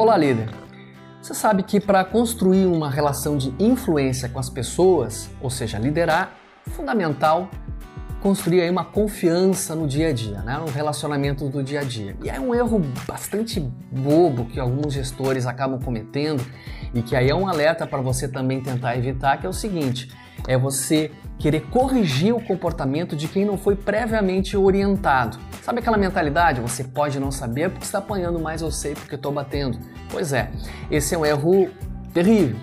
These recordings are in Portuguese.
Olá, líder. Você sabe que para construir uma relação de influência com as pessoas, ou seja, liderar, é fundamental construir aí uma confiança no dia a dia, né? no relacionamento do dia a dia. E é um erro bastante bobo que alguns gestores acabam cometendo e que aí é um alerta para você também tentar evitar, que é o seguinte: é você querer corrigir o comportamento de quem não foi previamente orientado. Sabe aquela mentalidade? Você pode não saber porque está apanhando, mas eu sei porque estou batendo. Pois é, esse é um erro terrível.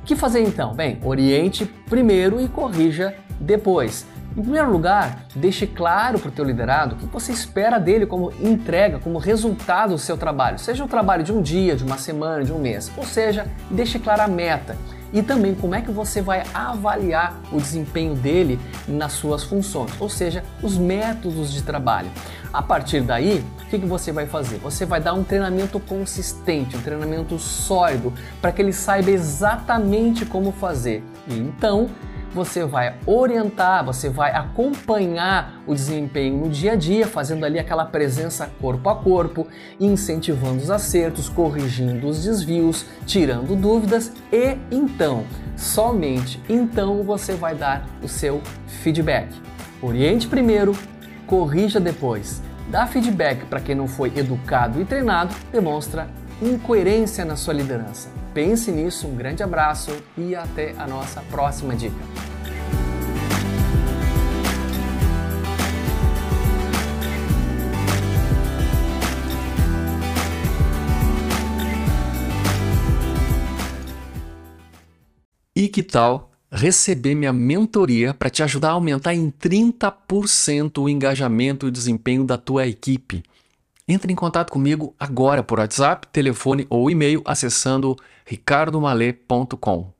O que fazer então? Bem, oriente primeiro e corrija depois. Em primeiro lugar, deixe claro para o teu liderado o que você espera dele como entrega, como resultado do seu trabalho. Seja o trabalho de um dia, de uma semana, de um mês. Ou seja, deixe clara a meta e também como é que você vai avaliar o desempenho dele nas suas funções, ou seja, os métodos de trabalho. A partir daí, o que, que você vai fazer? Você vai dar um treinamento consistente, um treinamento sólido, para que ele saiba exatamente como fazer. E então, você vai orientar, você vai acompanhar o desempenho no dia a dia, fazendo ali aquela presença corpo a corpo, incentivando os acertos, corrigindo os desvios, tirando dúvidas e então, somente então você vai dar o seu feedback. Oriente primeiro, corrija depois. Dar feedback para quem não foi educado e treinado demonstra incoerência na sua liderança. Pense nisso, um grande abraço e até a nossa próxima dica. E que tal receber minha mentoria para te ajudar a aumentar em 30% o engajamento e desempenho da tua equipe? Entre em contato comigo agora por WhatsApp, telefone ou e-mail acessando ricardomale.com.